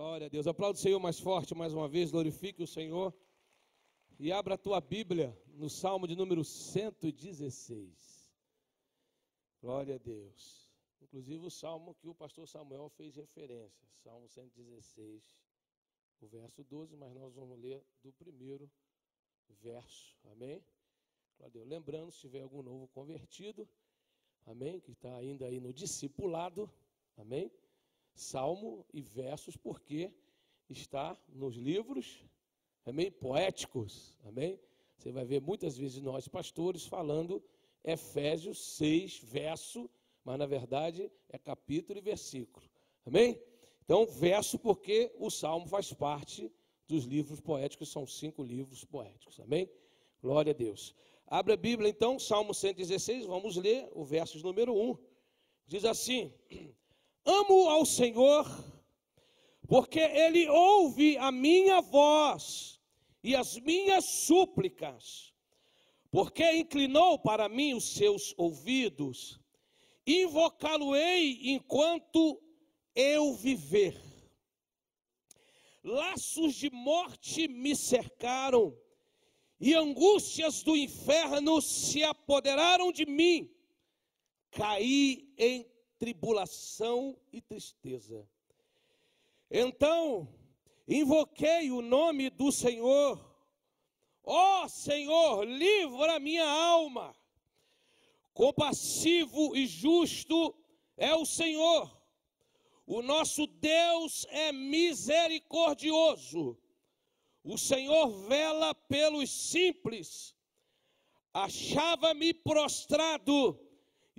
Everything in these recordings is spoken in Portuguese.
Glória a Deus. Aplauda o Senhor mais forte mais uma vez, glorifique o Senhor. E abra a tua Bíblia no Salmo de número 116. Glória a Deus. Inclusive o salmo que o pastor Samuel fez referência, Salmo 116, o verso 12, mas nós vamos ler do primeiro verso. Amém? Glória a Deus. Lembrando, se tiver algum novo convertido, amém, que está ainda aí no discipulado, amém? Salmo e versos, porque está nos livros, amém? Poéticos, amém? Você vai ver muitas vezes nós, pastores, falando Efésios 6, verso, mas na verdade é capítulo e versículo, amém? Então, verso, porque o salmo faz parte dos livros poéticos, são cinco livros poéticos, amém? Glória a Deus. Abra a Bíblia então, Salmo 116, vamos ler o verso número 1. Diz assim: Amo ao Senhor, porque Ele ouve a minha voz e as minhas súplicas, porque inclinou para mim os seus ouvidos, invocá-lo-ei enquanto eu viver. Laços de morte me cercaram, e angústias do inferno se apoderaram de mim. Caí em tribulação e tristeza. Então, invoquei o nome do Senhor. Ó oh, Senhor, livra minha alma. Compassivo e justo é o Senhor. O nosso Deus é misericordioso. O Senhor vela pelos simples. Achava-me prostrado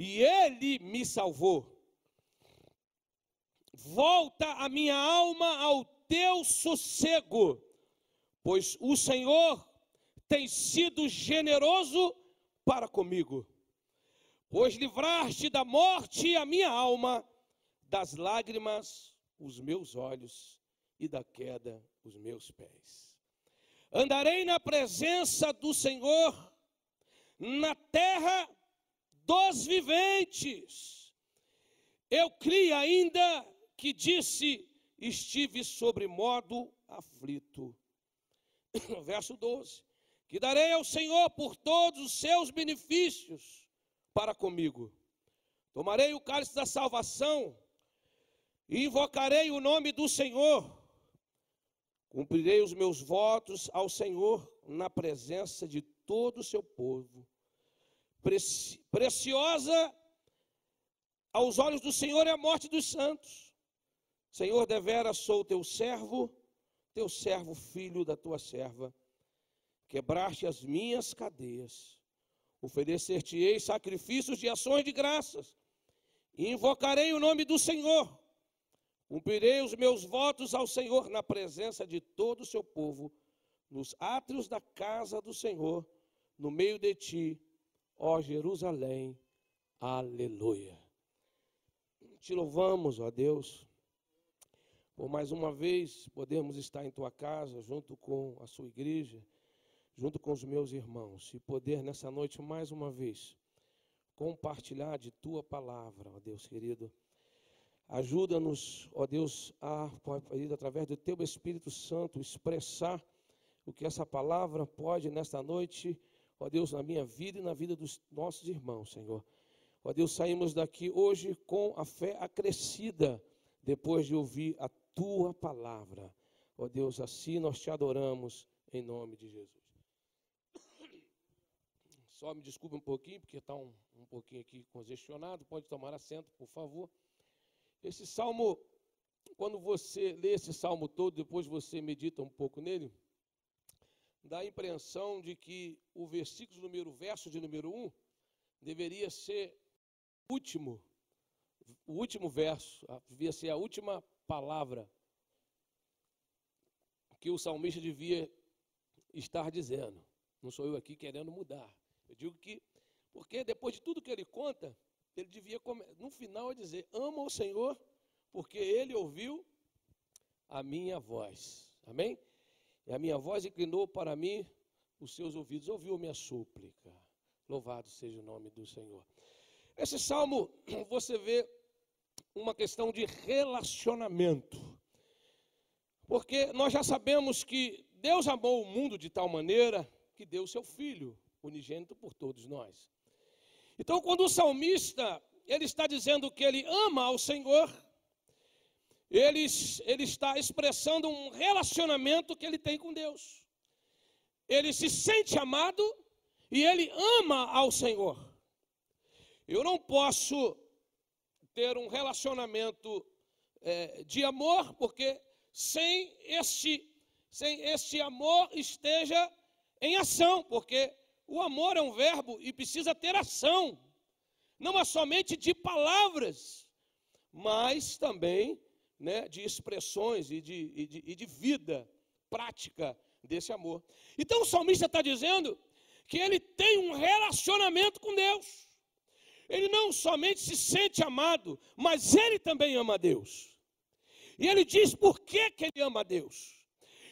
e ele me salvou. Volta a minha alma ao teu sossego, pois o Senhor tem sido generoso para comigo. Pois livraste da morte a minha alma, das lágrimas os meus olhos e da queda os meus pés. Andarei na presença do Senhor, na terra dos viventes. Eu criei ainda que disse: Estive sobre modo aflito. Verso 12: Que darei ao Senhor por todos os seus benefícios para comigo. Tomarei o cálice da salvação e invocarei o nome do Senhor. Cumprirei os meus votos ao Senhor na presença de todo o seu povo. Preci preciosa aos olhos do Senhor é a morte dos santos. Senhor, devera sou teu servo, teu servo, filho da tua serva. Quebraste as minhas cadeias. Oferecer-te-ei sacrifícios de ações de graças. E invocarei o nome do Senhor. Cumprirei os meus votos ao Senhor na presença de todo o seu povo, nos átrios da casa do Senhor, no meio de ti, ó Jerusalém. Aleluia. Te louvamos, ó Deus por mais uma vez podermos estar em tua casa, junto com a sua igreja, junto com os meus irmãos, e poder nessa noite mais uma vez compartilhar de tua palavra, ó Deus querido. Ajuda-nos, ó Deus, a, através do teu Espírito Santo, expressar o que essa palavra pode nesta noite, ó Deus, na minha vida e na vida dos nossos irmãos, Senhor. Ó Deus, saímos daqui hoje com a fé acrescida, depois de ouvir a tua palavra. Ó Deus, assim nós te adoramos em nome de Jesus. Só me desculpe um pouquinho, porque está um, um pouquinho aqui congestionado. Pode tomar assento, por favor. Esse salmo, quando você lê esse salmo todo, depois você medita um pouco nele, dá a impressão de que o versículo número, verso de número 1, deveria ser o último, o último verso, devia ser a última palavra que o salmista devia estar dizendo. Não sou eu aqui querendo mudar. Eu digo que, porque depois de tudo que ele conta, ele devia, no final, dizer: Amo o Senhor, porque ele ouviu a minha voz. Amém? E a minha voz inclinou para mim os seus ouvidos, ouviu a minha súplica. Louvado seja o nome do Senhor. Esse salmo, você vê uma questão de relacionamento. Porque nós já sabemos que Deus amou o mundo de tal maneira que deu seu Filho unigênito por todos nós. Então, quando o salmista ele está dizendo que ele ama ao Senhor, ele, ele está expressando um relacionamento que ele tem com Deus. Ele se sente amado e ele ama ao Senhor. Eu não posso ter um relacionamento é, de amor, porque sem este, sem este amor esteja em ação, porque o amor é um verbo e precisa ter ação, não é somente de palavras, mas também né, de expressões e de, e, de, e de vida prática desse amor. Então o salmista está dizendo que ele tem um relacionamento com Deus. Ele não somente se sente amado, mas ele também ama a Deus. E ele diz por que, que ele ama a Deus.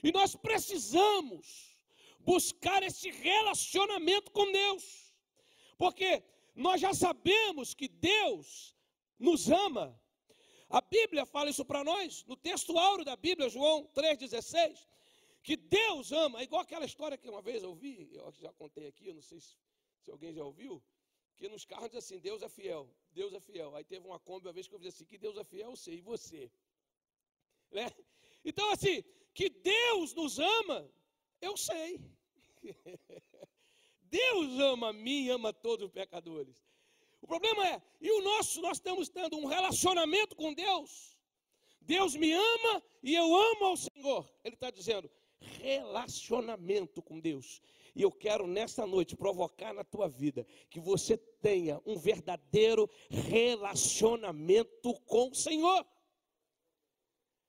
E nós precisamos buscar esse relacionamento com Deus, porque nós já sabemos que Deus nos ama a Bíblia fala isso para nós, no texto áureo da Bíblia, João 3,16, que Deus ama, igual aquela história que uma vez eu ouvi, eu já contei aqui, não sei se, se alguém já ouviu, que nos carros diz assim, Deus é fiel, Deus é fiel. Aí teve uma Kombi uma vez que eu disse assim, que Deus é fiel, eu sei, e você? Né? Então assim, que Deus nos ama, eu sei. Deus ama a mim, ama todos os pecadores. O problema é, e o nosso, nós estamos tendo um relacionamento com Deus. Deus me ama e eu amo ao Senhor. Ele está dizendo, relacionamento com Deus. E eu quero nesta noite provocar na tua vida que você tenha um verdadeiro relacionamento com o Senhor.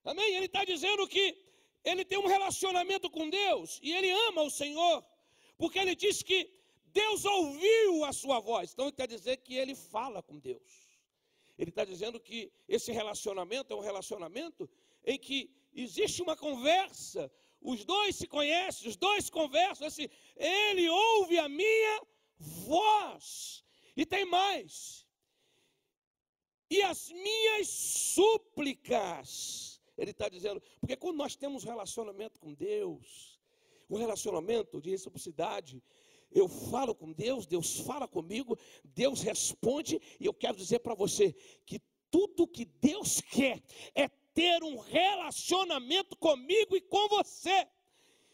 Amém? Ele está dizendo que ele tem um relacionamento com Deus e ele ama o Senhor, porque ele diz que Deus ouviu a sua voz. Então ele quer dizer que ele fala com Deus. Ele está dizendo que esse relacionamento é um relacionamento em que existe uma conversa, os dois se conhecem, os dois conversam, ele ouve a minha voz. E tem mais. E as minhas súplicas. Ele está dizendo, porque quando nós temos relacionamento com Deus, um relacionamento de reciprocidade, eu falo com Deus, Deus fala comigo, Deus responde, e eu quero dizer para você que tudo que Deus quer é ter um relacionamento comigo e com você.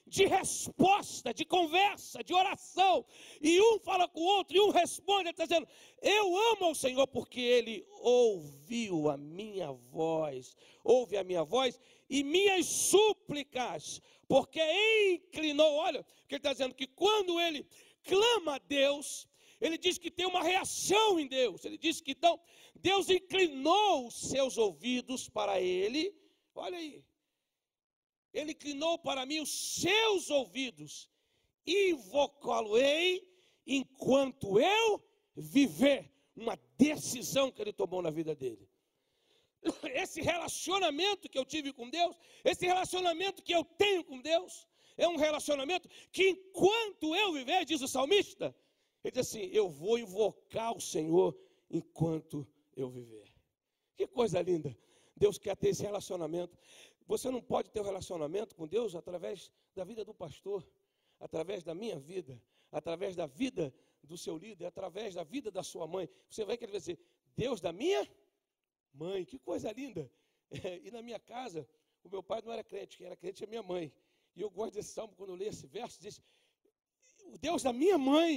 De resposta, de conversa, de oração. E um fala com o outro, e um responde, ele está dizendo: Eu amo ao Senhor porque Ele ouviu a minha voz, ouve a minha voz e minhas súplicas, porque inclinou. Olha, que ele está dizendo que quando ele clama a Deus, ele diz que tem uma reação em Deus. Ele diz que então Deus inclinou os seus ouvidos para ele. Olha aí. Ele inclinou para mim os seus ouvidos. Invocá-lo-ei enquanto eu viver. Uma decisão que ele tomou na vida dele. Esse relacionamento que eu tive com Deus, esse relacionamento que eu tenho com Deus, é um relacionamento que enquanto eu viver, diz o salmista, ele diz assim: Eu vou invocar o Senhor enquanto eu viver. Que coisa linda. Deus quer ter esse relacionamento. Você não pode ter um relacionamento com Deus através da vida do pastor, através da minha vida, através da vida do seu líder, através da vida da sua mãe. Você vai querer dizer, Deus da minha mãe, que coisa linda. E na minha casa, o meu pai não era crente, quem era crente é minha mãe. E eu gosto desse salmo, quando eu leio esse verso, diz: O Deus da minha mãe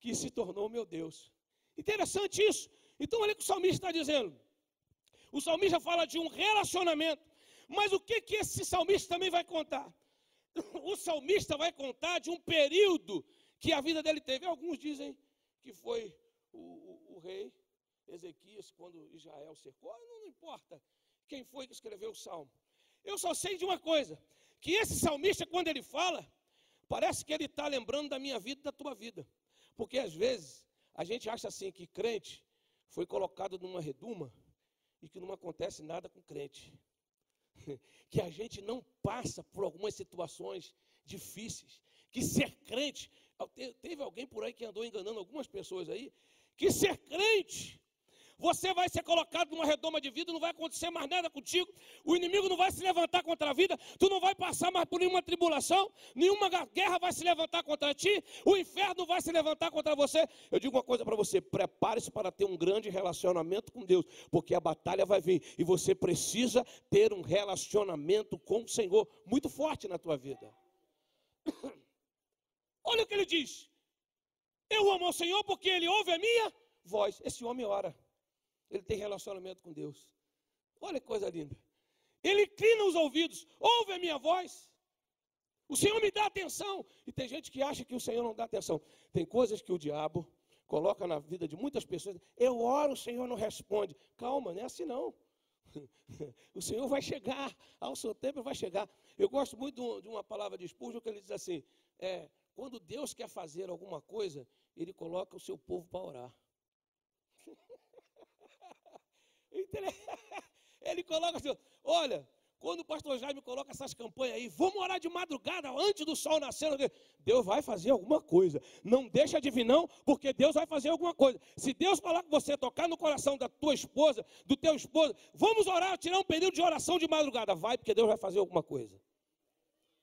que se tornou meu Deus. Interessante isso. Então, olha o que o salmista está dizendo. O salmista fala de um relacionamento. Mas o que, que esse salmista também vai contar? O salmista vai contar de um período que a vida dele teve. Alguns dizem que foi o, o, o rei Ezequias, quando Israel cercou. Não, não importa quem foi que escreveu o salmo. Eu só sei de uma coisa: que esse salmista, quando ele fala, parece que ele está lembrando da minha vida e da tua vida. Porque às vezes a gente acha assim que crente foi colocado numa reduma e que não acontece nada com crente. Que a gente não passa por algumas situações difíceis. Que ser crente, teve alguém por aí que andou enganando algumas pessoas aí, que ser crente você vai ser colocado numa redoma de vida, não vai acontecer mais nada contigo, o inimigo não vai se levantar contra a vida, tu não vai passar mais por nenhuma tribulação, nenhuma guerra vai se levantar contra ti, o inferno vai se levantar contra você. Eu digo uma coisa para você: prepare-se para ter um grande relacionamento com Deus, porque a batalha vai vir e você precisa ter um relacionamento com o Senhor muito forte na tua vida. Olha o que ele diz. Eu amo ao Senhor porque Ele ouve a minha voz. Esse homem ora. Ele tem relacionamento com Deus. Olha que coisa linda. Ele inclina os ouvidos, ouve a minha voz. O Senhor me dá atenção. E tem gente que acha que o Senhor não dá atenção. Tem coisas que o diabo coloca na vida de muitas pessoas. Eu oro, o Senhor não responde. Calma, não é assim não. O Senhor vai chegar, ao seu tempo vai chegar. Eu gosto muito de uma palavra de Spurgeon que ele diz assim: é, quando Deus quer fazer alguma coisa, Ele coloca o seu povo para orar. Ele coloca assim: olha, quando o pastor Jaime coloca essas campanhas aí, vamos orar de madrugada, antes do sol nascer. Deus vai fazer alguma coisa. Não deixa de vir, não, porque Deus vai fazer alguma coisa. Se Deus coloca você tocar no coração da tua esposa, do teu esposo, vamos orar, tirar um período de oração de madrugada. Vai, porque Deus vai fazer alguma coisa.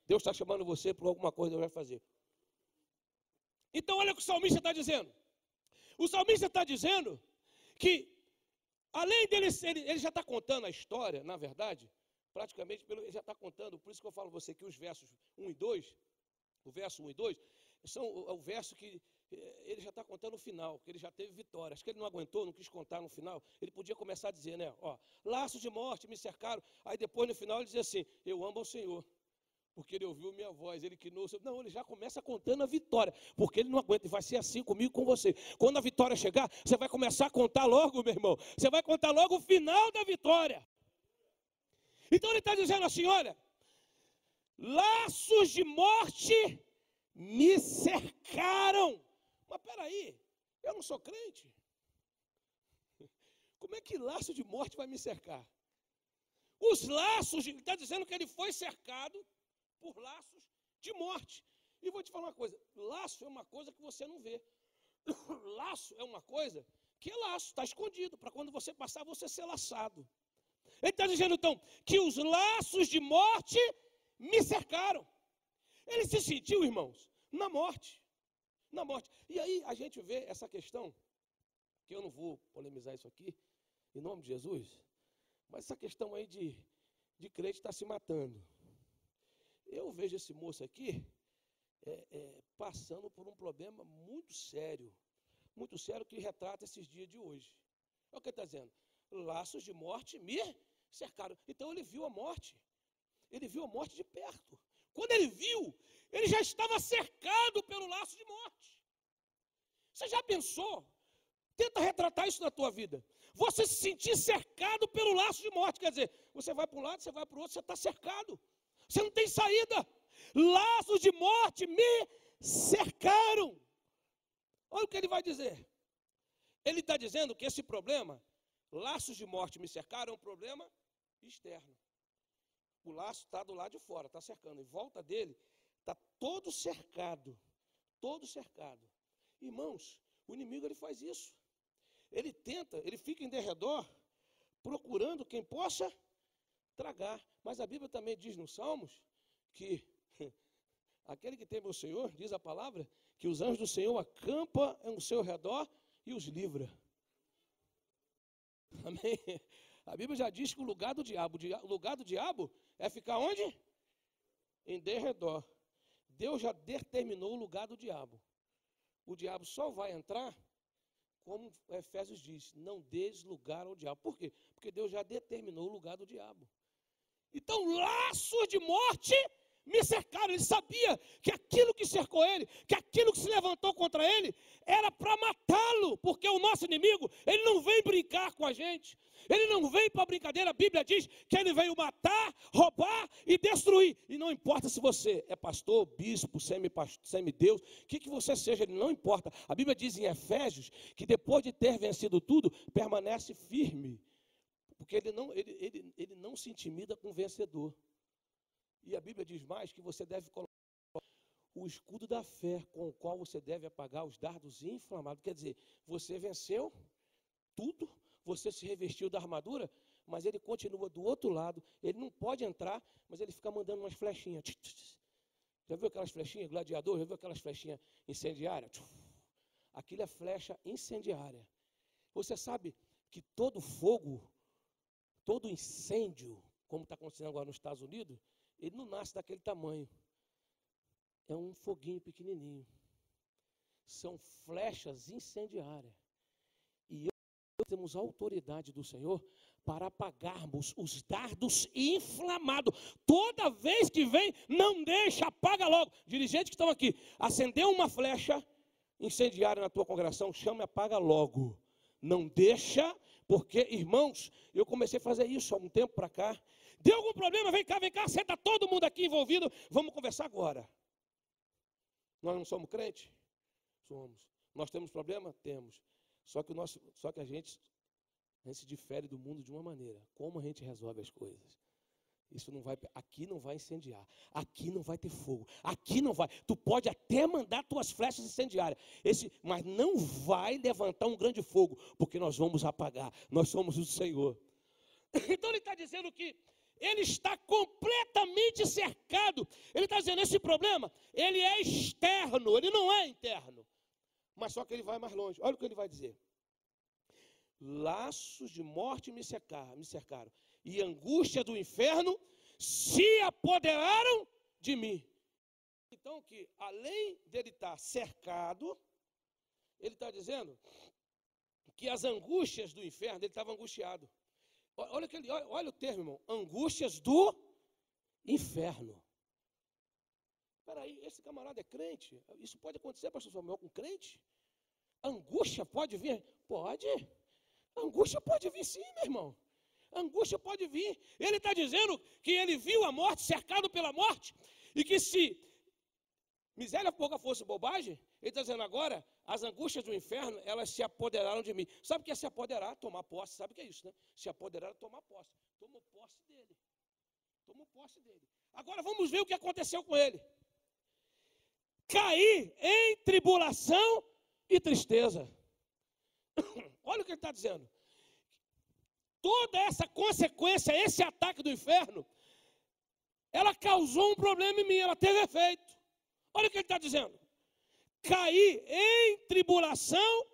Deus está chamando você por alguma coisa, Deus vai fazer. Então, olha o que o salmista está dizendo. O salmista está dizendo que, além dele ser, ele já está contando a história, na verdade, praticamente, ele já está contando, por isso que eu falo a você que os versos 1 e 2, o verso 1 e 2, são o, o verso que eh, ele já está contando o final, que ele já teve vitória. Acho que ele não aguentou, não quis contar no final. Ele podia começar a dizer, né? Ó, laços de morte me cercaram. Aí depois no final ele dizia assim: Eu amo o Senhor porque ele ouviu minha voz, ele que não, não, ele já começa contando a vitória, porque ele não aguenta, e vai ser assim comigo, com você. Quando a vitória chegar, você vai começar a contar logo, meu irmão, você vai contar logo o final da vitória. Então ele está dizendo assim: olha, laços de morte me cercaram. Mas peraí, eu não sou crente. Como é que laço de morte vai me cercar? Os laços, ele está dizendo que ele foi cercado por laços de morte. E vou te falar uma coisa: laço é uma coisa que você não vê. laço é uma coisa que é laço, está escondido, para quando você passar, você ser laçado. Ele está dizendo então que os laços de morte me cercaram. Ele se sentiu, irmãos, na morte. Na morte. E aí a gente vê essa questão, que eu não vou polemizar isso aqui, em nome de Jesus, mas essa questão aí de, de crente estar tá se matando. Eu vejo esse moço aqui é, é, passando por um problema muito sério, muito sério que retrata esses dias de hoje. Olha o que ele está dizendo: laços de morte me cercaram. Então ele viu a morte, ele viu a morte de perto. Quando ele viu, ele já estava cercado pelo laço de morte. Você já pensou? Tenta retratar isso na tua vida. Você se sentir cercado pelo laço de morte, quer dizer, você vai para um lado, você vai para o outro, você está cercado. Você não tem saída. Laços de morte me cercaram. Olha o que ele vai dizer. Ele está dizendo que esse problema, laços de morte me cercaram, é um problema externo. O laço está do lado de fora, está cercando. Em volta dele está todo cercado. Todo cercado. Irmãos, o inimigo ele faz isso. Ele tenta, ele fica em derredor, procurando quem possa tragar. Mas a Bíblia também diz nos Salmos que aquele que teme o Senhor, diz a palavra, que os anjos do Senhor acampam ao seu redor e os livra. Amém? A Bíblia já diz que o lugar do diabo, o lugar do diabo é ficar onde? Em derredor. Deus já determinou o lugar do diabo. O diabo só vai entrar, como Efésios diz, não des lugar ao diabo. Por quê? Porque Deus já determinou o lugar do diabo. Então, laços de morte me cercaram. Ele sabia que aquilo que cercou ele, que aquilo que se levantou contra ele, era para matá-lo, porque o nosso inimigo, ele não vem brincar com a gente. Ele não vem para brincadeira. A Bíblia diz que ele veio matar, roubar e destruir. E não importa se você é pastor, bispo, semideus, o que, que você seja, ele não importa. A Bíblia diz em Efésios que depois de ter vencido tudo, permanece firme porque ele não, ele, ele, ele não se intimida com o vencedor. E a Bíblia diz mais que você deve colocar o escudo da fé com o qual você deve apagar os dardos inflamados. Quer dizer, você venceu tudo, você se revestiu da armadura, mas ele continua do outro lado, ele não pode entrar, mas ele fica mandando umas flechinhas. Já viu aquelas flechinhas, gladiador? Já viu aquelas flechinhas incendiárias? Aquilo é flecha incendiária. Você sabe que todo fogo, todo incêndio, como está acontecendo agora nos Estados Unidos, ele não nasce daquele tamanho. É um foguinho pequenininho. São flechas incendiárias. E eu temos a autoridade do Senhor para apagarmos os dardos inflamados. Toda vez que vem, não deixa, apaga logo. Dirigentes que estão aqui, acendeu uma flecha incendiária na tua congregação, chama e apaga logo. Não deixa, porque, irmãos, eu comecei a fazer isso há um tempo para cá. Deu algum problema? Vem cá, vem cá, senta todo mundo aqui envolvido. Vamos conversar agora. Nós não somos crentes? Somos. Nós temos problema? Temos. Só que, o nosso, só que a gente, a gente se difere do mundo de uma maneira. Como a gente resolve as coisas? Isso não vai, aqui não vai incendiar, aqui não vai ter fogo, aqui não vai. Tu pode até mandar tuas flechas incendiárias, esse, mas não vai levantar um grande fogo, porque nós vamos apagar. Nós somos o Senhor. Então ele está dizendo que ele está completamente cercado. Ele está dizendo esse problema, ele é externo, ele não é interno. Mas só que ele vai mais longe. Olha o que ele vai dizer. Laços de morte me cercaram, me cercaram e angústia do inferno se apoderaram de mim. Então, que além dele estar cercado, ele está dizendo que as angústias do inferno, ele estava angustiado. Olha, aquele, olha, olha o termo, irmão: angústias do inferno. Peraí, esse camarada é crente? Isso pode acontecer, pastor Samuel, com crente? Angústia pode vir? Pode. Angústia pode vir sim, meu irmão angústia pode vir. Ele está dizendo que ele viu a morte, cercado pela morte, e que se miséria pouca fosse bobagem, ele está dizendo agora, as angústias do inferno, elas se apoderaram de mim. Sabe o que é se apoderar? Tomar posse. Sabe o que é isso, né? Se apoderar tomar posse. Tomou posse dele. Tomou posse dele. Agora vamos ver o que aconteceu com ele. Cair em tribulação e tristeza. Olha o que ele está dizendo toda essa consequência, esse ataque do inferno, ela causou um problema em mim, ela teve efeito. Olha o que ele está dizendo: cair em tribulação,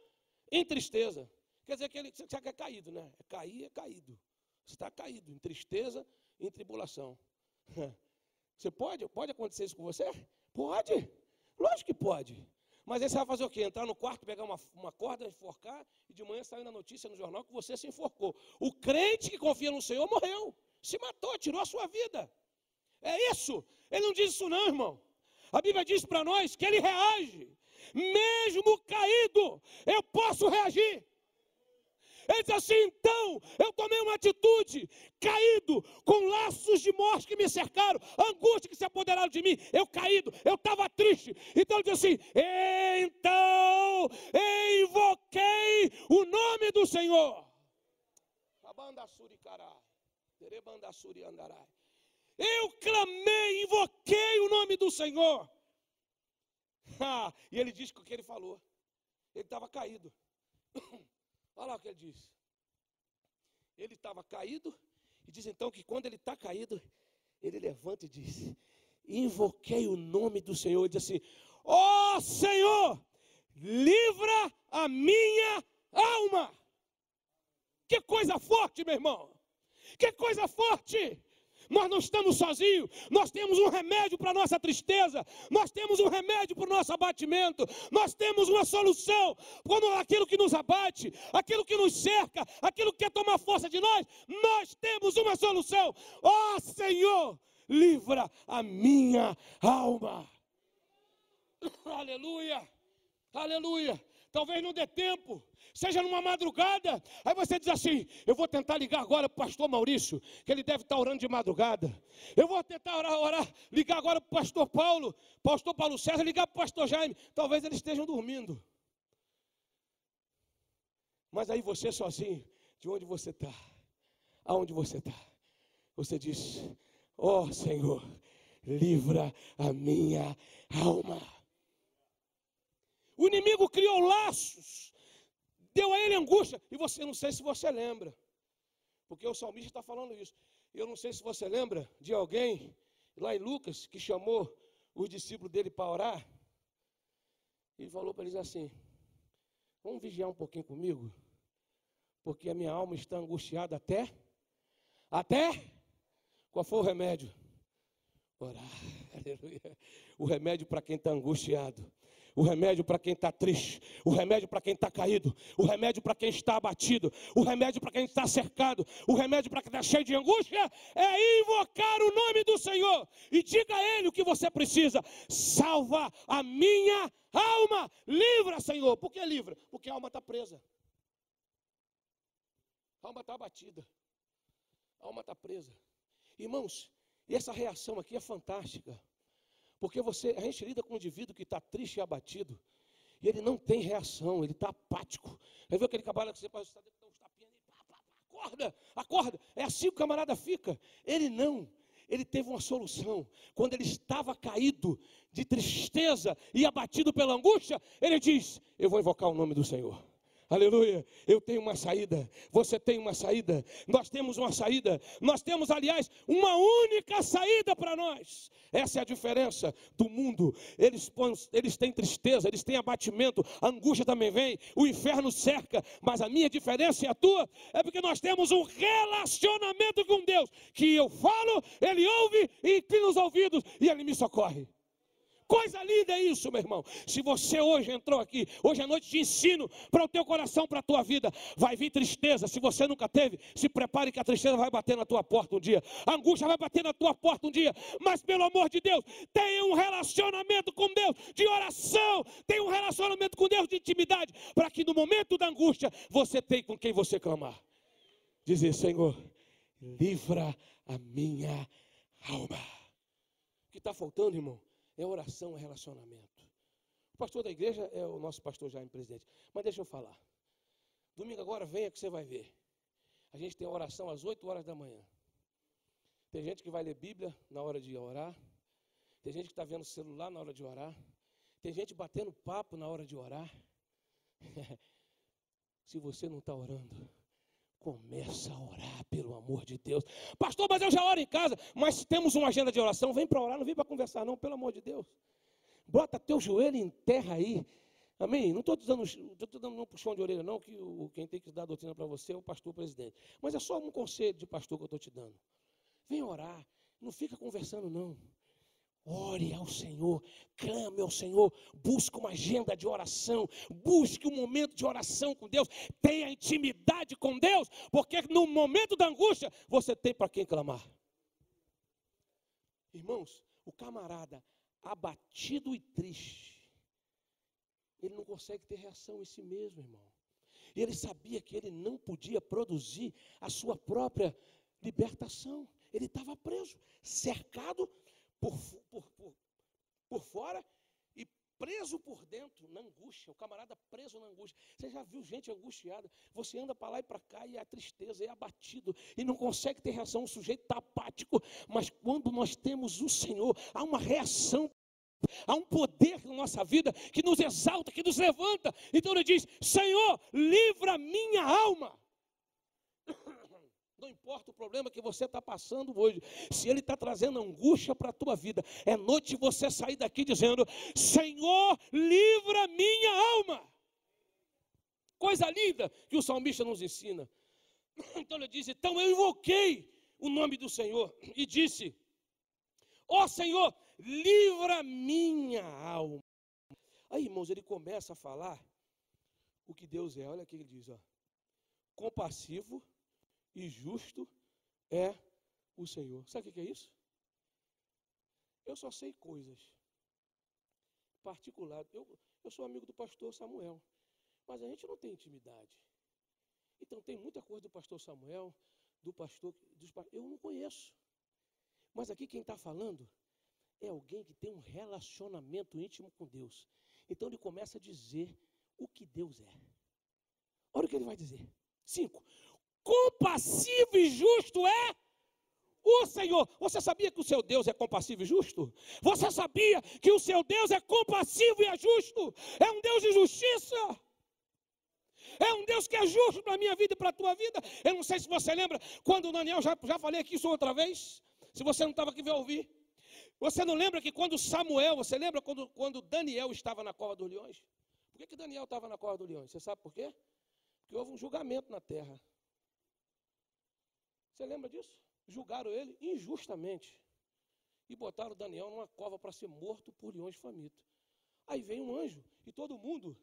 em tristeza. Quer dizer que ele você que é caído, né? É cair, é caído. Você está caído em tristeza, em tribulação. Você pode? Pode acontecer isso com você? Pode. Lógico que pode. Mas aí você vai fazer o quê? Entrar no quarto, pegar uma, uma corda, enforcar e de manhã sair na notícia no jornal que você se enforcou. O crente que confia no Senhor morreu, se matou, tirou a sua vida. É isso. Ele não diz isso, não, irmão. A Bíblia diz para nós que ele reage. Mesmo caído, eu posso reagir. Ele diz assim: então eu tomei uma atitude, caído, com laços de morte que me cercaram, angústia que se apoderaram de mim. Eu caído, eu estava triste. Então ele diz assim: então invoquei o nome do Senhor. Eu clamei, invoquei o nome do Senhor. E ele diz o que ele falou. Ele estava caído. Olha lá o que ele diz. Ele estava caído, e diz então que quando ele está caído, ele levanta e diz: Invoquei o nome do Senhor, e diz assim: Ó oh, Senhor, livra a minha alma. Que coisa forte, meu irmão. Que coisa forte. Nós não estamos sozinhos, nós temos um remédio para a nossa tristeza, nós temos um remédio para o nosso abatimento, nós temos uma solução. Quando aquilo que nos abate, aquilo que nos cerca, aquilo que quer tomar força de nós, nós temos uma solução. Ó oh, Senhor, livra a minha alma. Aleluia, aleluia. Talvez não dê tempo, seja numa madrugada. Aí você diz assim: Eu vou tentar ligar agora para o pastor Maurício, que ele deve estar orando de madrugada. Eu vou tentar orar, orar ligar agora para o pastor Paulo, pastor Paulo César, ligar para o pastor Jaime. Talvez eles estejam dormindo. Mas aí você sozinho, de onde você está? Aonde você está? Você diz: Ó oh, Senhor, livra a minha alma. O inimigo criou laços deu a ele angústia. E você, não sei se você lembra, porque o salmista está falando isso. Eu não sei se você lembra de alguém lá em Lucas que chamou os discípulos dele para orar e falou para eles assim: Vamos vigiar um pouquinho comigo, porque a minha alma está angustiada até. Até? Qual foi o remédio? Orar, aleluia. O remédio para quem está angustiado o remédio para quem está triste, o remédio para quem está caído, o remédio para quem está abatido, o remédio para quem está cercado, o remédio para quem está cheio de angústia é invocar o nome do Senhor e diga a Ele o que você precisa: salva a minha alma, livra, Senhor. Por que livra? Porque a alma está presa, a alma está abatida, a alma está presa. Irmãos, e essa reação aqui é fantástica. Porque você, a gente lida com um indivíduo que está triste e abatido, e ele não tem reação, ele está apático. Aí vê aquele camarada que você pode estar dando uns tapinhas, pá, pá, pá, acorda, acorda. É assim que o camarada fica. Ele não. Ele teve uma solução. Quando ele estava caído de tristeza e abatido pela angústia, ele diz: Eu vou invocar o nome do Senhor. Aleluia. Eu tenho uma saída. Você tem uma saída. Nós temos uma saída. Nós temos, aliás, uma única saída para nós. Essa é a diferença do mundo. Eles, eles têm tristeza, eles têm abatimento, a angústia também vem, o inferno cerca. Mas a minha diferença e a tua é porque nós temos um relacionamento com Deus. Que eu falo, Ele ouve e inclina os ouvidos e Ele me socorre. Coisa linda é isso, meu irmão. Se você hoje entrou aqui, hoje à noite te ensino para o teu coração, para a tua vida. Vai vir tristeza. Se você nunca teve, se prepare que a tristeza vai bater na tua porta um dia. A angústia vai bater na tua porta um dia. Mas pelo amor de Deus, tenha um relacionamento com Deus de oração. Tenha um relacionamento com Deus de intimidade. Para que no momento da angústia você tenha com quem você clamar. Dizer, Senhor, livra a minha alma. O que está faltando, irmão? É oração, é relacionamento. O pastor da igreja é o nosso pastor Jaime Presidente. Mas deixa eu falar. Domingo agora venha que você vai ver. A gente tem oração às 8 horas da manhã. Tem gente que vai ler Bíblia na hora de orar. Tem gente que está vendo celular na hora de orar. Tem gente batendo papo na hora de orar. Se você não está orando, Começa a orar, pelo amor de Deus. Pastor, mas eu já oro em casa. Mas se temos uma agenda de oração, vem para orar, não vem para conversar, não, pelo amor de Deus. Bota teu joelho em terra aí. Amém? Não estou dando, dando um puxão de orelha, não, que o, quem tem que dar a doutrina para você é o pastor presidente. Mas é só um conselho de pastor que eu estou te dando. Vem orar. Não fica conversando, não. Ore ao Senhor, clame ao Senhor, busque uma agenda de oração, busque um momento de oração com Deus, tenha intimidade com Deus, porque no momento da angústia você tem para quem clamar. Irmãos, o camarada abatido e triste, ele não consegue ter reação em si mesmo, irmão. Ele sabia que ele não podia produzir a sua própria libertação. Ele estava preso, cercado por, por, por, por fora e preso por dentro, na angústia. O camarada preso na angústia. Você já viu gente angustiada? Você anda para lá e para cá e a tristeza, é abatido e não consegue ter reação. O sujeito está apático. Mas quando nós temos o Senhor, há uma reação. Há um poder na nossa vida que nos exalta, que nos levanta. Então ele diz: Senhor, livra minha alma. Não importa o problema que você está passando hoje, se ele está trazendo angústia para a tua vida, é noite você sair daqui dizendo: Senhor, livra minha alma. Coisa linda que o salmista nos ensina. Então ele diz: Então eu invoquei o nome do Senhor e disse: Ó oh, Senhor, livra minha alma. Aí, irmãos, ele começa a falar o que Deus é. Olha o que ele diz: ó, compassivo e justo é o Senhor. Sabe o que é isso? Eu só sei coisas particulares. Eu, eu sou amigo do pastor Samuel, mas a gente não tem intimidade. Então tem muita coisa do pastor Samuel, do pastor, dos eu não conheço. Mas aqui quem está falando é alguém que tem um relacionamento íntimo com Deus. Então ele começa a dizer o que Deus é. Olha o que ele vai dizer. Cinco compassivo e justo é o Senhor. Você sabia que o seu Deus é compassivo e justo? Você sabia que o seu Deus é compassivo e é justo? É um Deus de justiça. É um Deus que é justo para a minha vida e para a tua vida. Eu não sei se você lembra, quando Daniel, já, já falei aqui isso outra vez. Se você não estava aqui, vai ouvir. Você não lembra que quando Samuel, você lembra quando, quando Daniel estava na cova dos leões? Por que, que Daniel estava na cova dos leões? Você sabe por quê? Porque houve um julgamento na terra. Você lembra disso? Julgaram ele injustamente. E botaram Daniel numa cova para ser morto por leões famintos. Aí vem um anjo e todo mundo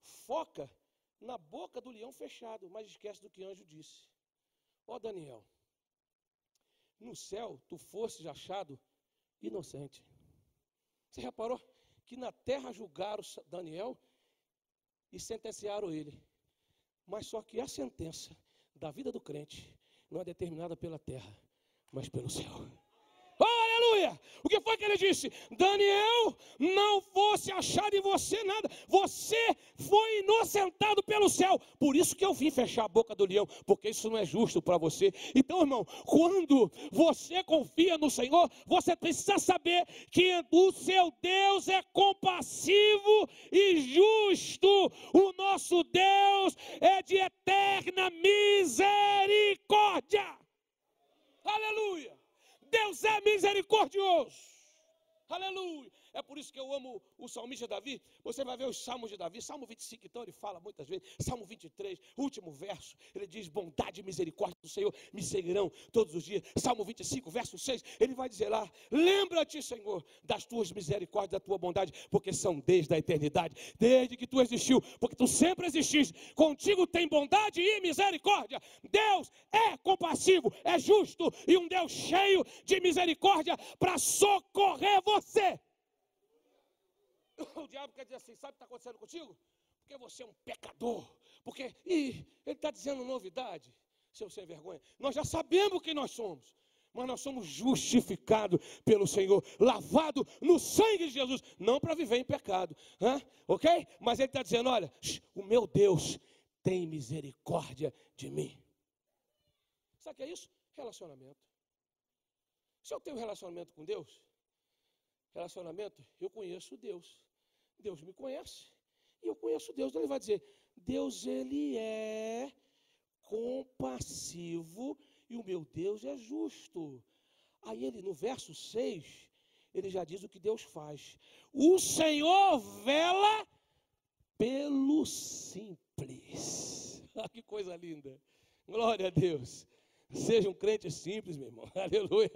foca na boca do leão fechado, mas esquece do que o anjo disse. Ó oh, Daniel, no céu tu fosses achado inocente. Você reparou que na terra julgaram Daniel e sentenciaram ele. Mas só que a sentença da vida do crente não é determinada pela terra, mas pelo céu. Aleluia! O que foi que ele disse? Daniel, não fosse achado em você nada, você foi inocentado pelo céu. Por isso que eu vim fechar a boca do leão, porque isso não é justo para você. Então, irmão, quando você confia no Senhor, você precisa saber que o seu Deus é compassivo e justo. O nosso Deus é de eterna misericórdia. Aleluia! Deus é misericordioso. Aleluia. É por isso que eu amo o salmista Davi. Você vai ver os salmos de Davi. Salmo 25, então, ele fala muitas vezes. Salmo 23, último verso. Ele diz: Bondade e misericórdia do Senhor me seguirão todos os dias. Salmo 25, verso 6. Ele vai dizer lá: Lembra-te, Senhor, das tuas misericórdias, da tua bondade, porque são desde a eternidade, desde que tu existiu, porque tu sempre exististe. Contigo tem bondade e misericórdia. Deus é compassivo, é justo e um Deus cheio de misericórdia para socorrer você. O diabo quer dizer assim: sabe o que está acontecendo contigo? Porque você é um pecador. Porque, e ele está dizendo novidade, seu sem vergonha. Nós já sabemos quem nós somos, mas nós somos justificados pelo Senhor, lavado no sangue de Jesus, não para viver em pecado, hein? ok? Mas ele está dizendo: olha, o meu Deus tem misericórdia de mim. Sabe o que é isso? Relacionamento. Se eu tenho um relacionamento com Deus, relacionamento, eu conheço Deus. Deus me conhece e eu conheço Deus. Então ele vai dizer: Deus ele é compassivo e o meu Deus é justo. Aí ele no verso 6, ele já diz o que Deus faz. O Senhor vela pelo simples. que coisa linda. Glória a Deus. Seja um crente simples, meu irmão. Aleluia.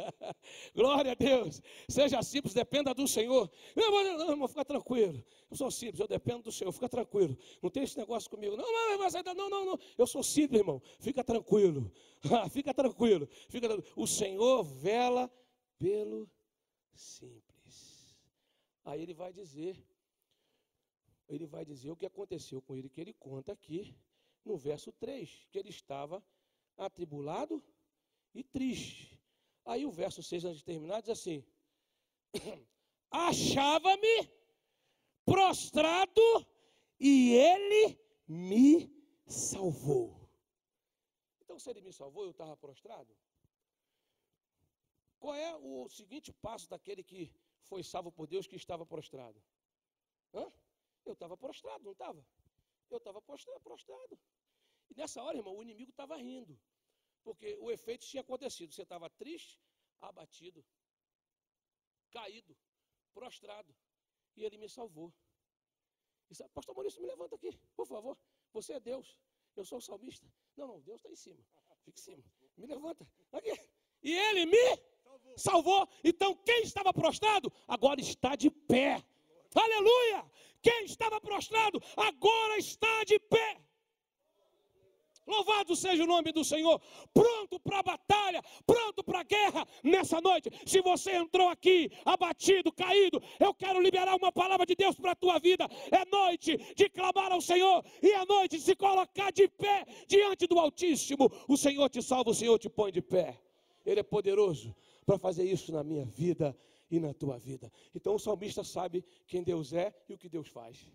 Glória a Deus. Seja simples, dependa do Senhor. Não, não, irmão, fica tranquilo. Eu sou simples, eu dependo do Senhor. Fica tranquilo. Não tem esse negócio comigo. Não, mas ainda não, não, não. Eu sou simples, irmão. Fica tranquilo. fica tranquilo. Fica tranquilo. O Senhor vela pelo simples. Aí ele vai dizer, ele vai dizer o que aconteceu com ele, que ele conta aqui no verso 3, que ele estava atribulado e triste. Aí o verso 6, antes de terminar, diz assim: Achava-me prostrado e ele me salvou. Então, se ele me salvou, eu estava prostrado? Qual é o seguinte passo daquele que foi salvo por Deus que estava prostrado? Hã? Eu estava prostrado, não estava? Eu estava prostrado. E nessa hora, irmão, o inimigo estava rindo. Porque o efeito tinha acontecido. Você estava triste, abatido, caído, prostrado. E ele me salvou. Disse, Pastor Maurício, me levanta aqui, por favor. Você é Deus. Eu sou o salmista. Não, não, Deus está em cima. Fique em cima. Me levanta. Aqui. E ele me salvou. salvou. Então, quem estava prostrado, agora está de pé. Aleluia! Quem estava prostrado, agora está de pé. Louvado seja o nome do Senhor. Pronto para a batalha, pronto para a guerra nessa noite. Se você entrou aqui abatido, caído, eu quero liberar uma palavra de Deus para a tua vida. É noite de clamar ao Senhor e é noite de se colocar de pé diante do Altíssimo. O Senhor te salva, o Senhor te põe de pé. Ele é poderoso para fazer isso na minha vida e na tua vida. Então o salmista sabe quem Deus é e o que Deus faz.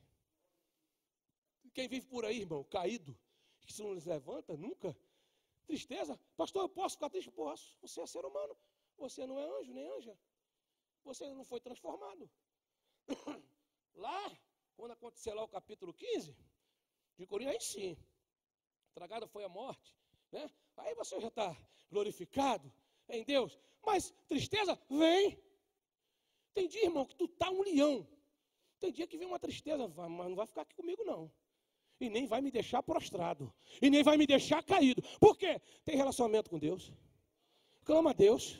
Quem vive por aí, irmão, caído, que se não levanta nunca. Tristeza, pastor, eu posso ficar triste? Posso. Você é ser humano. Você não é anjo nem anja. Você não foi transformado. Lá, quando acontecer lá o capítulo 15 de Coríntios, aí sim. tragada foi a morte. Né? Aí você já está glorificado em Deus. Mas tristeza vem. Tem dia, irmão, que tu tá um leão. Tem dia que vem uma tristeza, mas não vai ficar aqui comigo, não. E nem vai me deixar prostrado. E nem vai me deixar caído. Por quê? Tem relacionamento com Deus. Clama a Deus.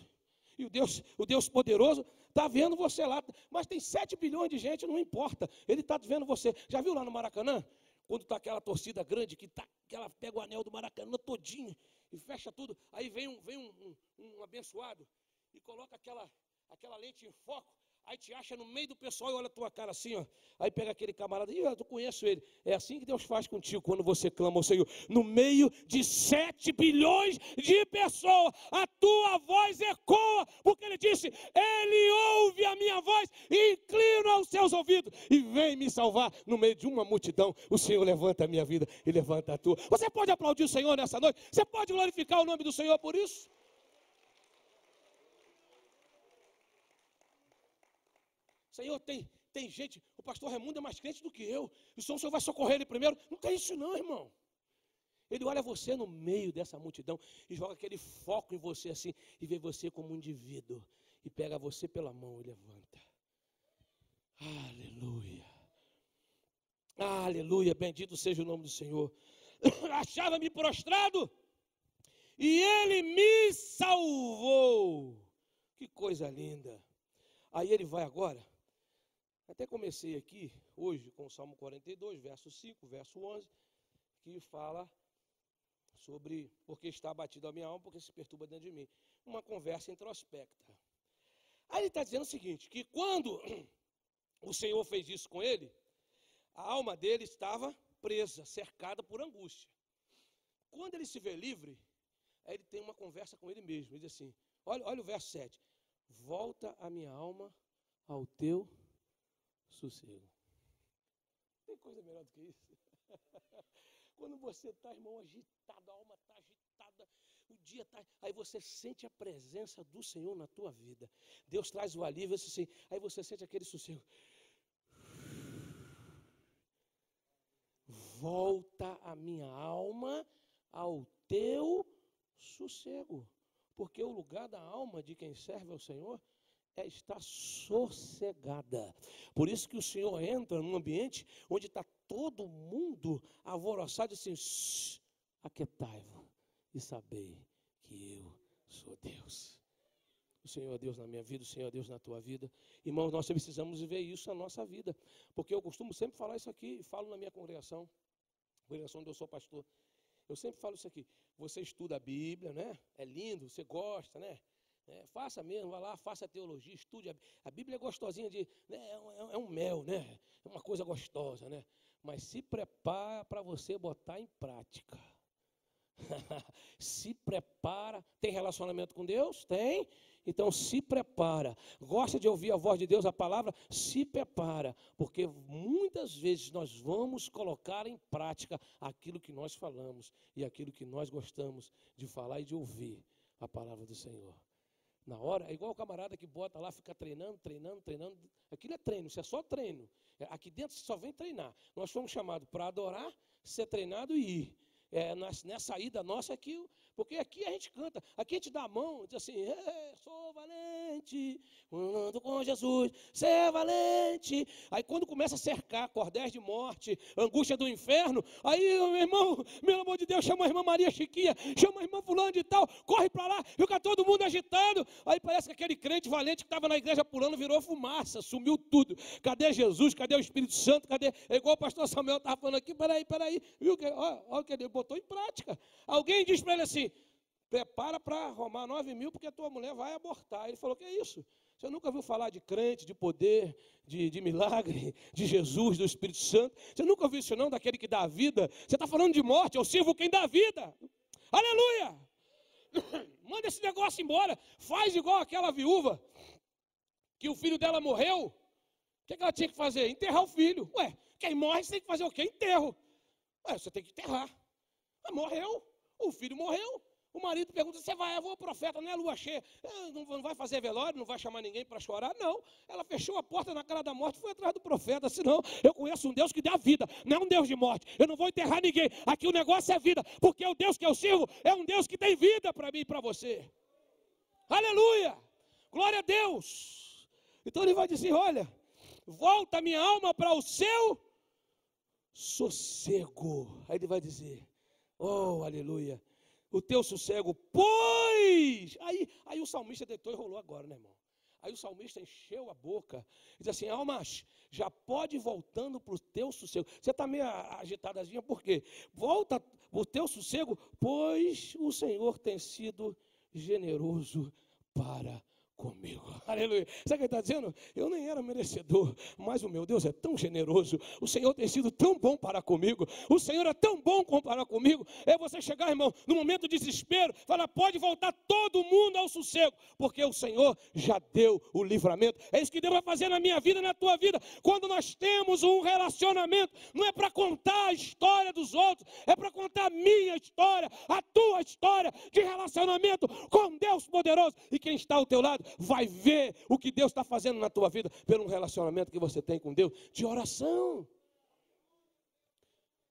E o Deus, o Deus poderoso está vendo você lá. Mas tem 7 bilhões de gente, não importa. Ele está vendo você. Já viu lá no Maracanã? Quando está aquela torcida grande que, tá, que ela pega o anel do Maracanã todinho e fecha tudo. Aí vem um, vem um, um, um abençoado e coloca aquela, aquela lente em foco Aí te acha no meio do pessoal e olha a tua cara assim, ó. Aí pega aquele camarada, e eu conheço ele. É assim que Deus faz contigo quando você clama ao Senhor. No meio de sete bilhões de pessoas, a tua voz ecoa, porque ele disse: Ele ouve a minha voz inclina os seus ouvidos e vem me salvar no meio de uma multidão. O Senhor levanta a minha vida e levanta a tua. Você pode aplaudir o Senhor nessa noite? Você pode glorificar o nome do Senhor por isso? Senhor, tem, tem gente, o pastor Raimundo é mais crente do que eu. E o Senhor vai socorrer ele primeiro. Não tem isso, não, irmão. Ele olha você no meio dessa multidão e joga aquele foco em você assim, e vê você como um indivíduo. E pega você pela mão e levanta. Aleluia. Aleluia. Bendito seja o nome do Senhor. Achava-me prostrado e ele me salvou. Que coisa linda. Aí ele vai agora até comecei aqui, hoje, com o Salmo 42, verso 5, verso 11, que fala sobre porque está abatido a minha alma, porque se perturba dentro de mim. Uma conversa introspecta. Aí ele está dizendo o seguinte: que quando o Senhor fez isso com ele, a alma dele estava presa, cercada por angústia. Quando ele se vê livre, aí ele tem uma conversa com ele mesmo. Ele diz assim: olha, olha o verso 7. Volta a minha alma ao teu sossego. Tem coisa melhor do que isso? Quando você está, irmão, agitado, a alma está agitada, o dia está. Aí você sente a presença do Senhor na tua vida. Deus traz o alívio, assim, aí você sente aquele sossego. Volta a minha alma ao teu sossego. Porque o lugar da alma de quem serve ao Senhor é estar sossegada. Por isso que o Senhor entra num ambiente onde está todo mundo alvoroçado assim, aquietai-vos e sabei que eu sou Deus. O Senhor é Deus na minha vida, o Senhor é Deus na tua vida. Irmãos, nós precisamos ver isso na nossa vida. Porque eu costumo sempre falar isso aqui, falo na minha congregação, congregação onde eu sou pastor. Eu sempre falo isso aqui. Você estuda a Bíblia, né? É lindo, você gosta, né? É, faça mesmo, vá lá, faça teologia, estude. A, Bíblia é gostosinha de. Né, é, um, é, um, mel, né? É uma coisa gostosa, né? Mas se prepara para você botar em prática. se prepara. Tem relacionamento com Deus? Tem. Então se prepara. Gosta de ouvir a voz de Deus, a palavra? Se prepara. Porque muitas vezes nós vamos colocar em prática aquilo que nós falamos e aquilo que nós gostamos de falar e de ouvir a palavra do Senhor na hora, é igual o camarada que bota lá, fica treinando, treinando, treinando. Aquilo é treino, isso é só treino. É, aqui dentro você só vem treinar. Nós fomos chamados para adorar, ser treinado e ir. É, nessa ida nossa aqui, porque aqui a gente canta, aqui a gente dá a mão, diz assim, sou valente, ando com Jesus, ser valente. Aí quando começa a cercar cordéis de morte, angústia do inferno, aí, meu irmão, meu amor de Deus, chama a irmã Maria Chiquinha, chama a irmã fulano de tal, corre para lá, fica todo mundo agitado. Aí parece que aquele crente valente que estava na igreja pulando virou fumaça, sumiu tudo. Cadê Jesus? Cadê o Espírito Santo? Cadê? É igual o pastor Samuel estava falando aqui, peraí, peraí, viu? Olha o que ele botou em prática. Alguém diz para ele assim, prepara para arrumar nove mil, porque a tua mulher vai abortar. Ele falou, que é isso? Você nunca ouviu falar de crente, de poder, de, de milagre, de Jesus, do Espírito Santo? Você nunca ouviu isso não, daquele que dá a vida? Você está falando de morte, eu sirvo quem dá a vida. Aleluia! Manda esse negócio embora. Faz igual aquela viúva, que o filho dela morreu. O que, que ela tinha que fazer? Enterrar o filho. Ué, quem morre você tem que fazer o quê? Enterro. Ué, você tem que enterrar. Mas morreu, o filho morreu. O marido pergunta: Você vai? Eu vou, profeta, não é lua cheia. Ah, não, não vai fazer velório, não vai chamar ninguém para chorar? Não. Ela fechou a porta na cara da morte e foi atrás do profeta. Senão, eu conheço um Deus que dá vida, não é um Deus de morte. Eu não vou enterrar ninguém. Aqui o negócio é vida, porque o Deus que eu sirvo é um Deus que tem vida para mim e para você. Aleluia! Glória a Deus! Então ele vai dizer: Olha, volta minha alma para o seu sossego. Aí ele vai dizer: Oh, aleluia o teu sossego, pois. Aí, aí o salmista deitou e rolou agora, né, irmão? Aí o salmista encheu a boca e diz assim: Almas, já pode ir voltando para o teu sossego. Você está meio agitadazinha, por quê? Volta o teu sossego, pois o Senhor tem sido generoso para comigo. Aleluia. Sabe o que ele está dizendo? Eu nem era merecedor, mas o meu Deus é tão generoso. O Senhor tem sido tão bom para comigo. O Senhor é tão bom para comigo. É você chegar, irmão, no momento de desespero, falar: pode voltar todo mundo ao sossego, porque o Senhor já deu o livramento. É isso que Deus vai fazer na minha vida, na tua vida. Quando nós temos um relacionamento, não é para contar a história dos outros, é para contar a minha história, a tua história de relacionamento com Deus poderoso. E quem está ao teu lado vai ver o que Deus está fazendo na tua vida pelo relacionamento que você tem com Deus de oração.